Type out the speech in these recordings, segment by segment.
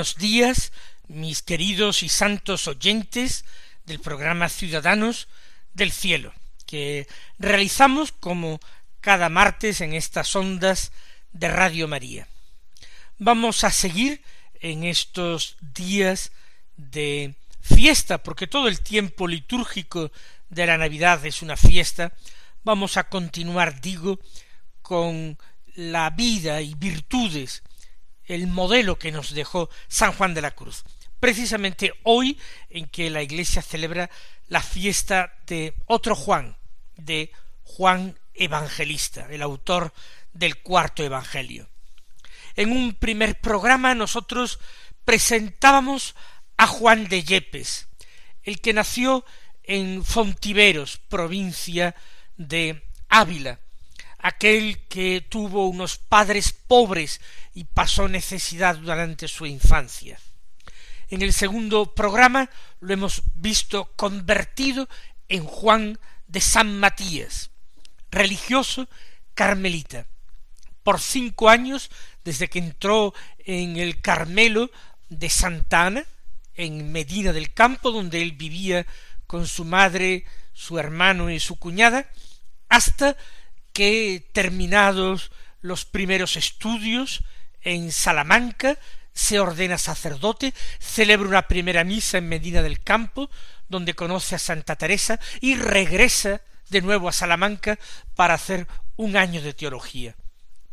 Buenos días, mis queridos y santos oyentes del programa Ciudadanos del Cielo, que realizamos como cada martes en estas ondas de Radio María. Vamos a seguir en estos días de fiesta, porque todo el tiempo litúrgico de la Navidad es una fiesta, vamos a continuar, digo, con la vida y virtudes el modelo que nos dejó San Juan de la Cruz. Precisamente hoy en que la Iglesia celebra la fiesta de otro Juan, de Juan Evangelista, el autor del cuarto Evangelio. En un primer programa nosotros presentábamos a Juan de Yepes, el que nació en Fontiveros, provincia de Ávila, aquel que tuvo unos padres pobres y pasó necesidad durante su infancia. En el segundo programa lo hemos visto convertido en Juan de San Matías, religioso carmelita. Por cinco años, desde que entró en el Carmelo de Santa Ana, en Medina del Campo, donde él vivía con su madre, su hermano y su cuñada, hasta que terminados los primeros estudios en Salamanca, se ordena sacerdote, celebra una primera misa en Medina del Campo, donde conoce a Santa Teresa y regresa de nuevo a Salamanca para hacer un año de teología.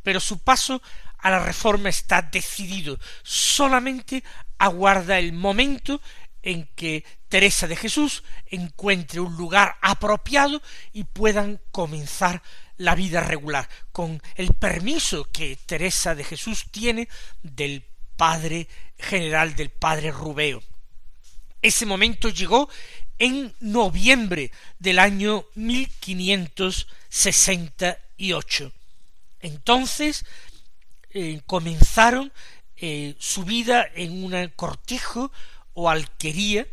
Pero su paso a la reforma está decidido, solamente aguarda el momento en que Teresa de Jesús encuentre un lugar apropiado y puedan comenzar la vida regular, con el permiso que Teresa de Jesús tiene del padre general, del padre Rubeo. Ese momento llegó en noviembre del año 1568. Entonces eh, comenzaron eh, su vida en un cortijo o alquería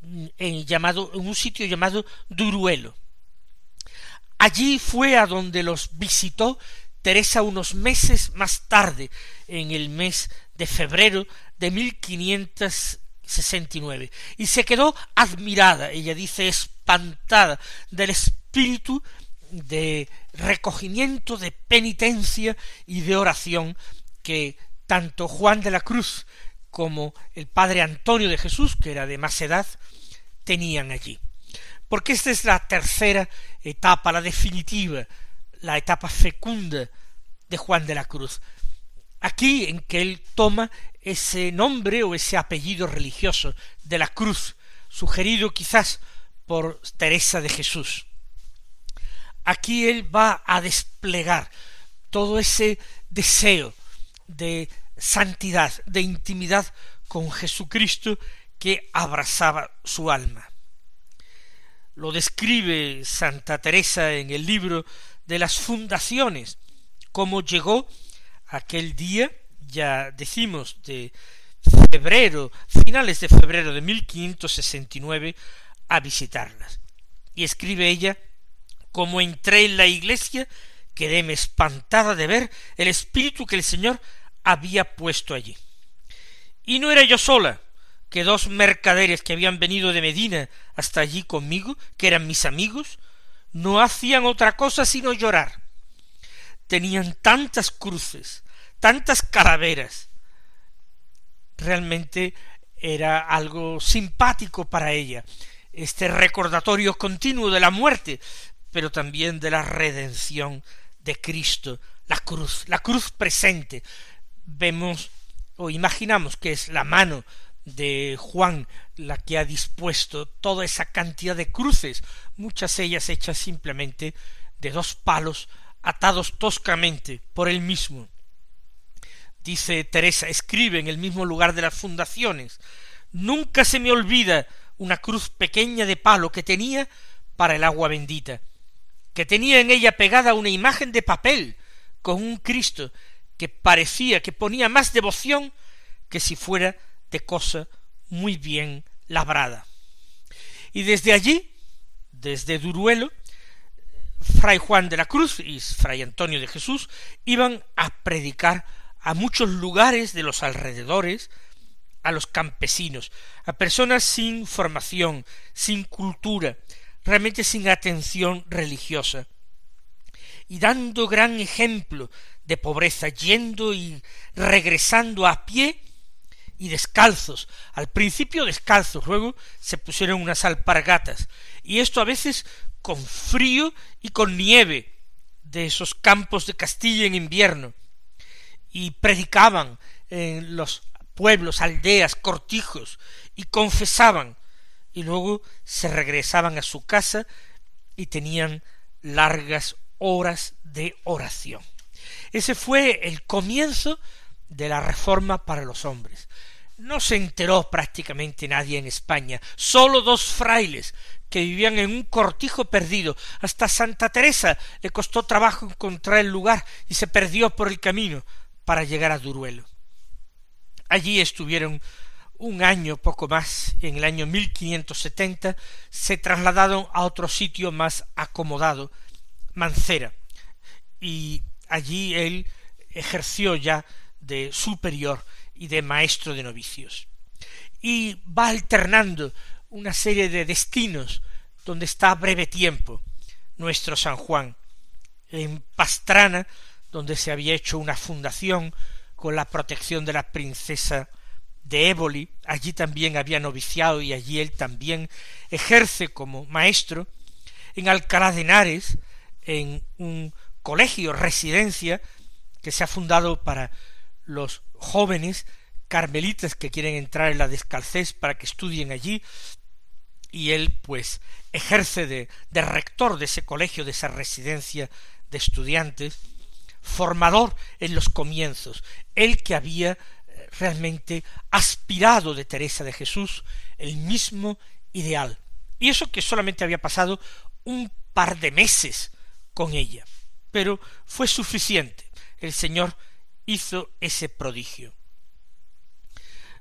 mm, llamado, en un sitio llamado Duruelo. Allí fue a donde los visitó Teresa unos meses más tarde, en el mes de febrero de 1569, y se quedó admirada, ella dice espantada del espíritu de recogimiento, de penitencia y de oración que tanto Juan de la Cruz como el padre Antonio de Jesús, que era de más edad, tenían allí porque esta es la tercera etapa, la definitiva, la etapa fecunda de Juan de la Cruz. Aquí en que él toma ese nombre o ese apellido religioso de la cruz, sugerido quizás por Teresa de Jesús. Aquí él va a desplegar todo ese deseo de santidad, de intimidad con Jesucristo que abrazaba su alma lo describe Santa Teresa en el libro de las fundaciones, cómo llegó aquel día, ya decimos, de febrero, finales de febrero de 1569, a visitarlas. Y escribe ella, como entré en la iglesia, quedéme espantada de ver el espíritu que el Señor había puesto allí. Y no era yo sola, que dos mercaderes que habían venido de Medina hasta allí conmigo, que eran mis amigos, no hacían otra cosa sino llorar. Tenían tantas cruces, tantas calaveras. Realmente era algo simpático para ella, este recordatorio continuo de la muerte, pero también de la redención de Cristo, la cruz, la cruz presente. Vemos o imaginamos que es la mano de Juan la que ha dispuesto toda esa cantidad de cruces, muchas ellas hechas simplemente de dos palos atados toscamente por él mismo. Dice Teresa, escribe en el mismo lugar de las fundaciones, nunca se me olvida una cruz pequeña de palo que tenía para el agua bendita, que tenía en ella pegada una imagen de papel con un Cristo que parecía que ponía más devoción que si fuera de cosa muy bien labrada. Y desde allí, desde Duruelo, Fray Juan de la Cruz y Fray Antonio de Jesús iban a predicar a muchos lugares de los alrededores, a los campesinos, a personas sin formación, sin cultura, realmente sin atención religiosa, y dando gran ejemplo de pobreza, yendo y regresando a pie y descalzos, al principio descalzos, luego se pusieron unas alpargatas, y esto a veces con frío y con nieve de esos campos de Castilla en invierno, y predicaban en los pueblos, aldeas, cortijos, y confesaban, y luego se regresaban a su casa y tenían largas horas de oración. Ese fue el comienzo de la reforma para los hombres. No se enteró prácticamente nadie en España, sólo dos frailes que vivían en un cortijo perdido. Hasta Santa Teresa le costó trabajo encontrar el lugar y se perdió por el camino para llegar a Duruelo. Allí estuvieron un año poco más, en el año 1570, se trasladaron a otro sitio más acomodado, Mancera, y allí él ejerció ya de superior y de maestro de novicios. Y va alternando una serie de destinos donde está breve tiempo nuestro San Juan. En Pastrana, donde se había hecho una fundación con la protección de la princesa de Éboli, allí también había noviciado y allí él también ejerce como maestro, en Alcalá de Henares, en un colegio, residencia, que se ha fundado para los jóvenes carmelitas que quieren entrar en la descalcés para que estudien allí, y él pues ejerce de, de rector de ese colegio, de esa residencia de estudiantes, formador en los comienzos, el que había eh, realmente aspirado de Teresa de Jesús el mismo ideal. Y eso que solamente había pasado un par de meses con ella. Pero fue suficiente. El Señor hizo ese prodigio.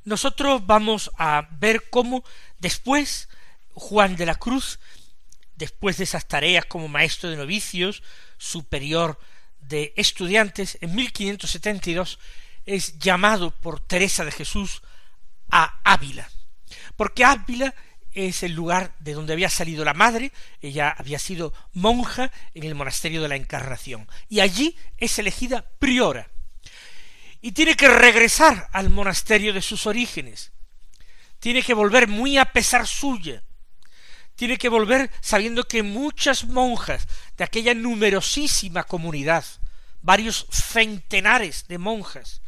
Nosotros vamos a ver cómo después Juan de la Cruz, después de esas tareas como maestro de novicios, superior de estudiantes, en 1572 es llamado por Teresa de Jesús a Ávila, porque Ávila es el lugar de donde había salido la madre, ella había sido monja en el monasterio de la Encarnación, y allí es elegida priora, y tiene que regresar al monasterio de sus orígenes, tiene que volver muy a pesar suya, tiene que volver sabiendo que muchas monjas de aquella numerosísima comunidad, varios centenares de monjas,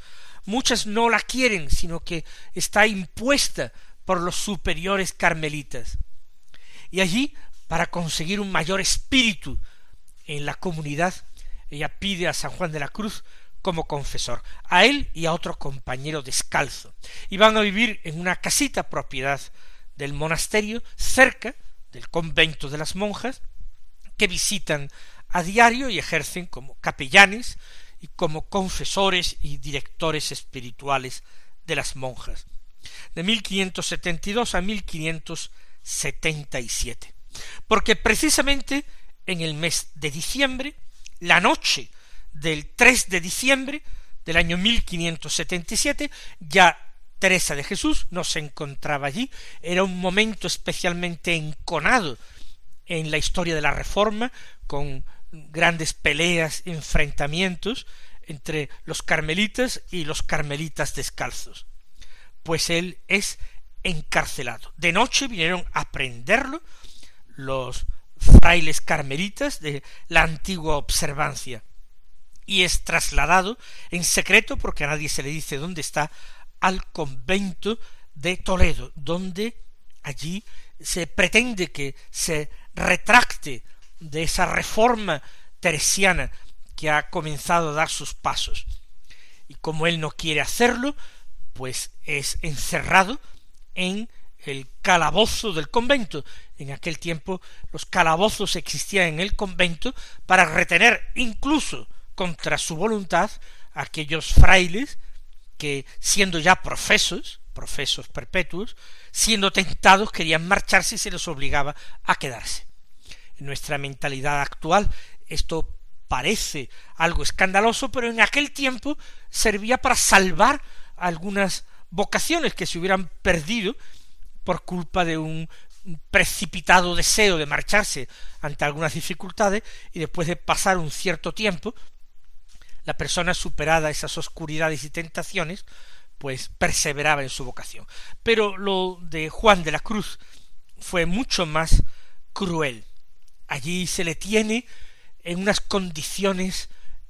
muchas no la quieren, sino que está impuesta por los superiores carmelitas. Y allí, para conseguir un mayor espíritu en la comunidad, ella pide a San Juan de la Cruz como confesor, a él y a otro compañero descalzo, y van a vivir en una casita propiedad del monasterio cerca del convento de las monjas, que visitan a diario y ejercen como capellanes y como confesores y directores espirituales de las monjas, de 1572 a 1577. Porque precisamente en el mes de diciembre, la noche del 3 de diciembre del año 1577, ya Teresa de Jesús no se encontraba allí, era un momento especialmente enconado en la historia de la Reforma, con grandes peleas, enfrentamientos entre los carmelitas y los carmelitas descalzos. Pues él es encarcelado. De noche vinieron a prenderlo los frailes carmelitas de la antigua observancia. Y es trasladado en secreto, porque a nadie se le dice dónde está, al convento de Toledo, donde allí se pretende que se retracte de esa reforma teresiana que ha comenzado a dar sus pasos. Y como él no quiere hacerlo, pues es encerrado en el calabozo del convento. En aquel tiempo los calabozos existían en el convento para retener incluso contra su voluntad aquellos frailes que siendo ya profesos, profesos perpetuos, siendo tentados querían marcharse y se les obligaba a quedarse. En nuestra mentalidad actual esto parece algo escandaloso, pero en aquel tiempo servía para salvar algunas vocaciones que se hubieran perdido por culpa de un precipitado deseo de marcharse ante algunas dificultades y después de pasar un cierto tiempo la persona superada esas oscuridades y tentaciones pues perseveraba en su vocación. Pero lo de Juan de la Cruz fue mucho más cruel. Allí se le tiene en unas condiciones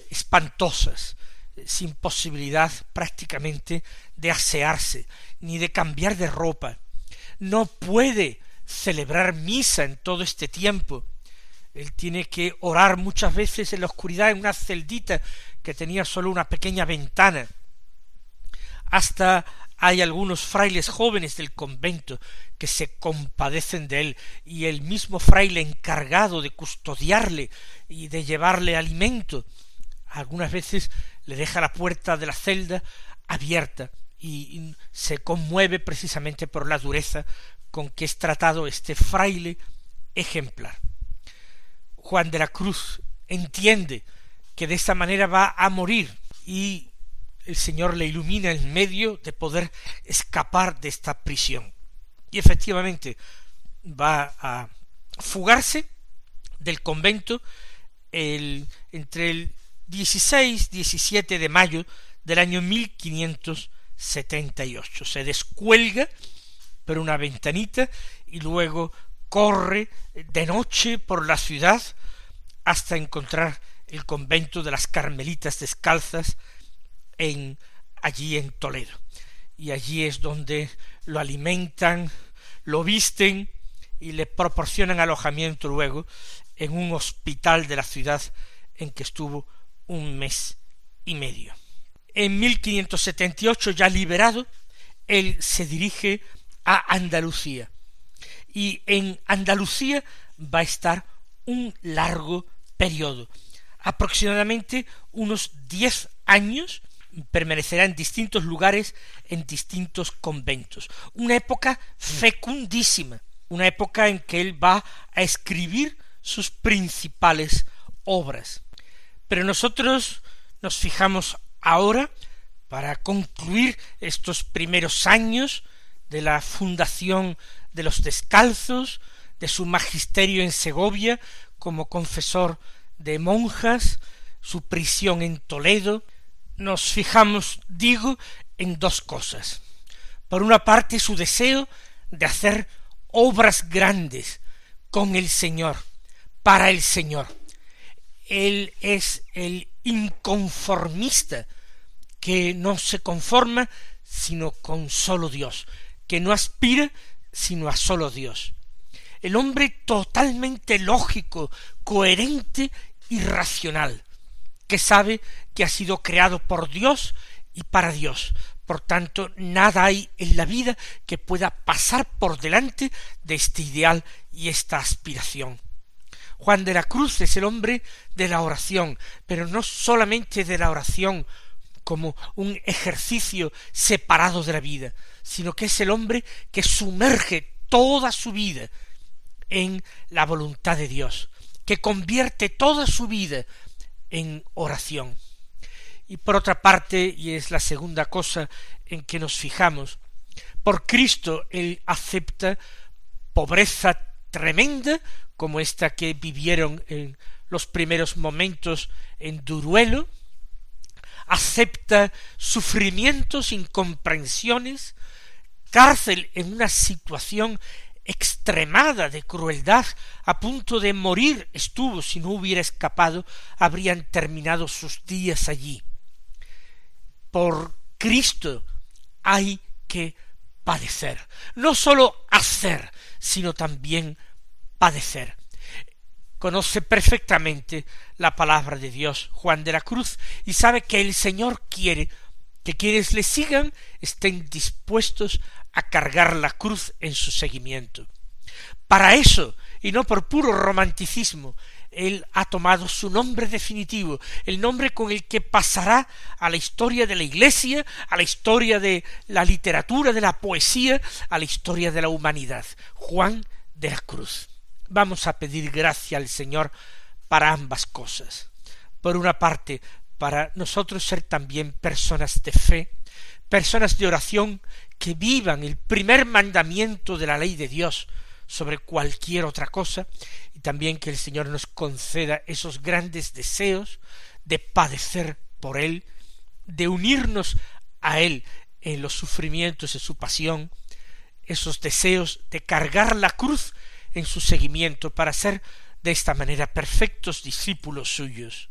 espantosas, sin posibilidad prácticamente de asearse, ni de cambiar de ropa. No puede celebrar misa en todo este tiempo. Él tiene que orar muchas veces en la oscuridad en una celdita que tenía solo una pequeña ventana hasta hay algunos frailes jóvenes del convento que se compadecen de él, y el mismo fraile encargado de custodiarle y de llevarle alimento, algunas veces le deja la puerta de la celda abierta y se conmueve precisamente por la dureza con que es tratado este fraile ejemplar. Juan de la Cruz entiende que de esta manera va a morir y el Señor le ilumina el medio de poder escapar de esta prisión. Y efectivamente va a fugarse del convento el, entre el 16 17 de mayo del año 1578. Se descuelga por una ventanita y luego corre de noche por la ciudad hasta encontrar el convento de las Carmelitas descalzas en allí en Toledo. Y allí es donde lo alimentan, lo visten y le proporcionan alojamiento luego en un hospital de la ciudad en que estuvo un mes y medio. En 1578, ya liberado, él se dirige a Andalucía. Y en Andalucía va a estar un largo periodo, aproximadamente unos diez años permanecerá en distintos lugares, en distintos conventos. Una época fecundísima, una época en que él va a escribir sus principales obras. Pero nosotros nos fijamos ahora, para concluir estos primeros años de la fundación de los descalzos, de su magisterio en Segovia como confesor de monjas, su prisión en Toledo, nos fijamos, digo, en dos cosas. Por una parte, su deseo de hacer obras grandes con el Señor, para el Señor. Él es el inconformista que no se conforma sino con solo Dios, que no aspira sino a solo Dios. El hombre totalmente lógico, coherente y racional, que sabe que ha sido creado por Dios y para Dios. Por tanto, nada hay en la vida que pueda pasar por delante de este ideal y esta aspiración. Juan de la Cruz es el hombre de la oración, pero no solamente de la oración como un ejercicio separado de la vida, sino que es el hombre que sumerge toda su vida en la voluntad de Dios, que convierte toda su vida en oración. Y por otra parte, y es la segunda cosa en que nos fijamos, por Cristo él acepta pobreza tremenda como esta que vivieron en los primeros momentos en Duruelo, acepta sufrimientos, incomprensiones, cárcel en una situación extremada de crueldad, a punto de morir estuvo si no hubiera escapado, habrían terminado sus días allí. Por Cristo hay que padecer, no sólo hacer, sino también padecer. Conoce perfectamente la palabra de Dios Juan de la Cruz y sabe que el Señor quiere que quienes le sigan estén dispuestos a cargar la cruz en su seguimiento. Para eso, y no por puro romanticismo, él ha tomado su nombre definitivo, el nombre con el que pasará a la historia de la Iglesia, a la historia de la literatura, de la poesía, a la historia de la humanidad, Juan de la Cruz. Vamos a pedir gracia al Señor para ambas cosas. Por una parte, para nosotros ser también personas de fe, personas de oración que vivan el primer mandamiento de la ley de Dios sobre cualquier otra cosa, y también que el Señor nos conceda esos grandes deseos de padecer por Él, de unirnos a Él en los sufrimientos de su pasión, esos deseos de cargar la cruz en su seguimiento para ser de esta manera perfectos discípulos suyos.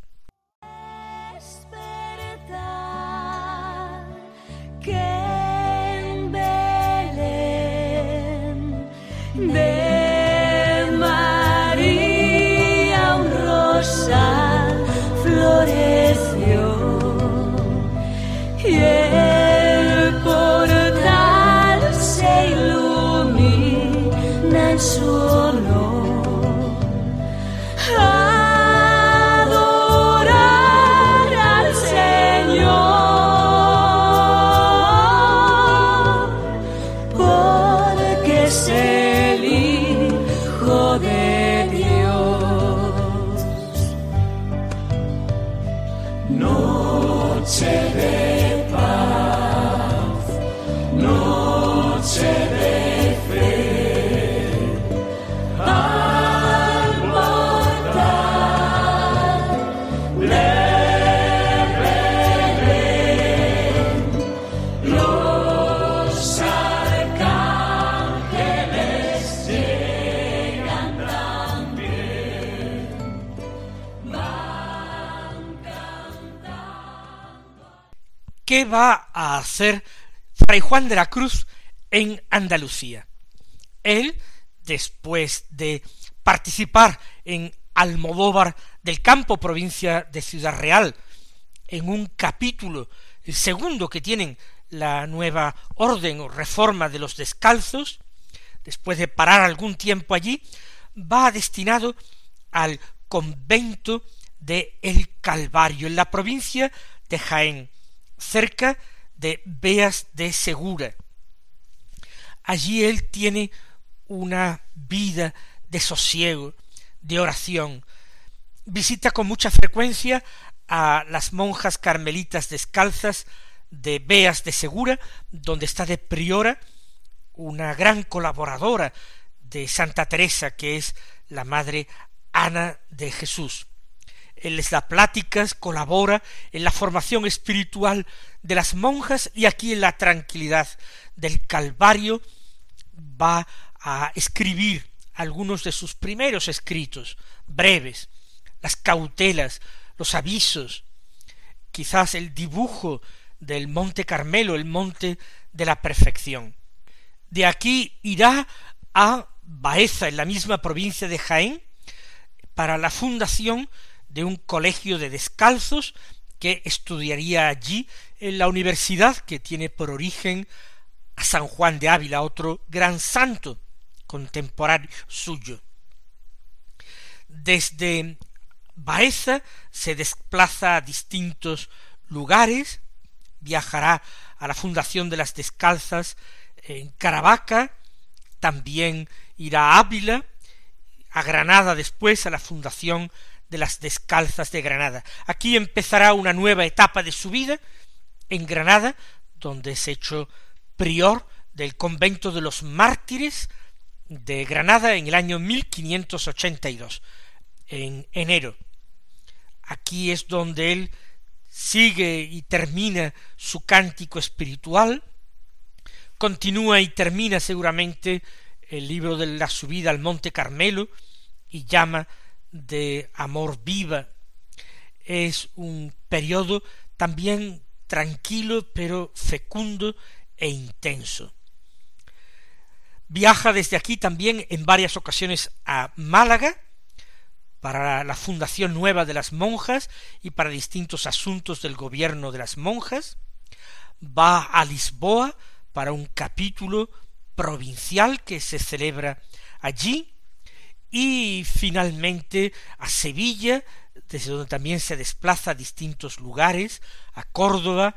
¿Qué va a hacer Fray Juan de la Cruz en Andalucía? Él, después de participar en Almodóvar del Campo, provincia de Ciudad Real, en un capítulo, el segundo que tienen la nueva orden o reforma de los descalzos, después de parar algún tiempo allí, va destinado al convento de El Calvario, en la provincia de Jaén, cerca de Beas de Segura. Allí él tiene una vida de sosiego, de oración. Visita con mucha frecuencia a las monjas carmelitas descalzas de Beas de Segura, donde está de priora una gran colaboradora de Santa Teresa, que es la madre Ana de Jesús. Él les da pláticas, colabora en la formación espiritual de las monjas y aquí en la tranquilidad del Calvario va a escribir algunos de sus primeros escritos, breves, las cautelas, los avisos, quizás el dibujo del Monte Carmelo, el monte de la perfección. De aquí irá a Baeza, en la misma provincia de Jaén, para la fundación de un colegio de descalzos que estudiaría allí en la universidad que tiene por origen a San Juan de Ávila, otro gran santo contemporáneo suyo. Desde Baeza se desplaza a distintos lugares, viajará a la fundación de las descalzas en Caravaca, también irá a Ávila, a Granada después a la fundación de las Descalzas de Granada. Aquí empezará una nueva etapa de su vida en Granada, donde es hecho prior del convento de los mártires de Granada en el año 1582, en enero. Aquí es donde él sigue y termina su cántico espiritual, continúa y termina seguramente el libro de la subida al Monte Carmelo y llama de amor viva. Es un periodo también tranquilo pero fecundo e intenso. Viaja desde aquí también en varias ocasiones a Málaga para la fundación nueva de las monjas y para distintos asuntos del gobierno de las monjas. Va a Lisboa para un capítulo provincial que se celebra allí y finalmente a Sevilla, desde donde también se desplaza a distintos lugares, a Córdoba,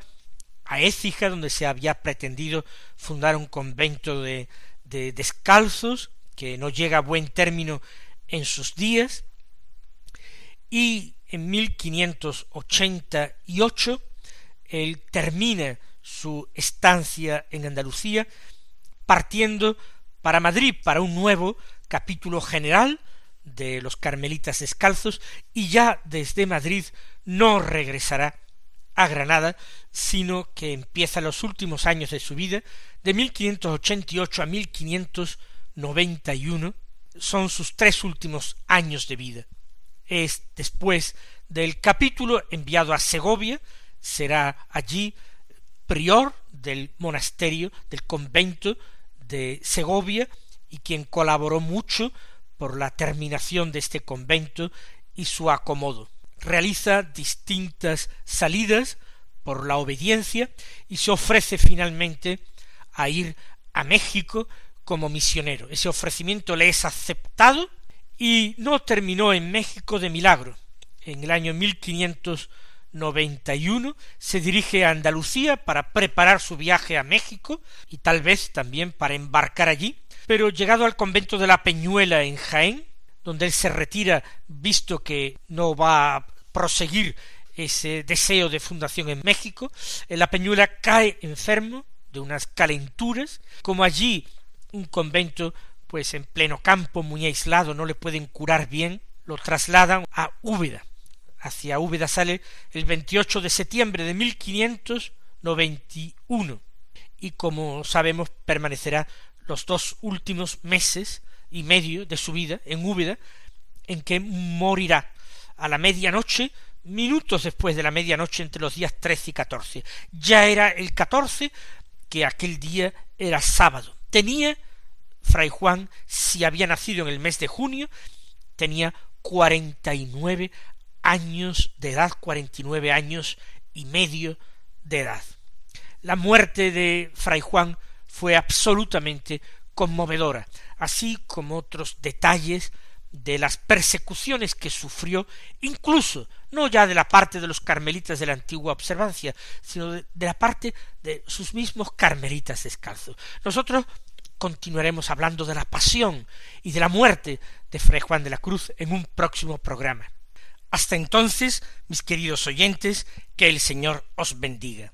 a Écija, donde se había pretendido fundar un convento de, de descalzos, que no llega a buen término en sus días, y en 1588 él termina su estancia en Andalucía, partiendo para Madrid para un nuevo capítulo general de los carmelitas descalzos y ya desde Madrid no regresará a Granada, sino que empieza los últimos años de su vida, de 1588 a 1591, son sus tres últimos años de vida. Es después del capítulo enviado a Segovia, será allí prior del monasterio, del convento de Segovia, y quien colaboró mucho por la terminación de este convento y su acomodo realiza distintas salidas por la obediencia y se ofrece finalmente a ir a México como misionero. Ese ofrecimiento le es aceptado y no terminó en México de milagro. En el año 1591 se dirige a Andalucía para preparar su viaje a México y tal vez también para embarcar allí, pero llegado al convento de la Peñuela en Jaén, donde él se retira visto que no va a proseguir ese deseo de fundación en México, en la Peñuela cae enfermo de unas calenturas, como allí un convento pues en pleno campo, muy aislado, no le pueden curar bien, lo trasladan a Úbeda. Hacia Úbeda sale el 28 de septiembre de 1591 y como sabemos permanecerá los dos últimos meses y medio de su vida en Úbeda, en que morirá a la medianoche, minutos después de la medianoche entre los días trece y catorce. Ya era el catorce, que aquel día era sábado. Tenía Fray Juan, si había nacido en el mes de junio, tenía cuarenta y nueve años de edad, cuarenta y nueve años y medio de edad. La muerte de Fray Juan fue absolutamente conmovedora, así como otros detalles de las persecuciones que sufrió, incluso no ya de la parte de los carmelitas de la antigua observancia, sino de, la parte de sus mismos carmelitas descalzos. Nosotros continuaremos hablando de la pasión y de la muerte de Fray Juan de la Cruz en un próximo programa. Hasta entonces, mis queridos oyentes, que el Señor os bendiga.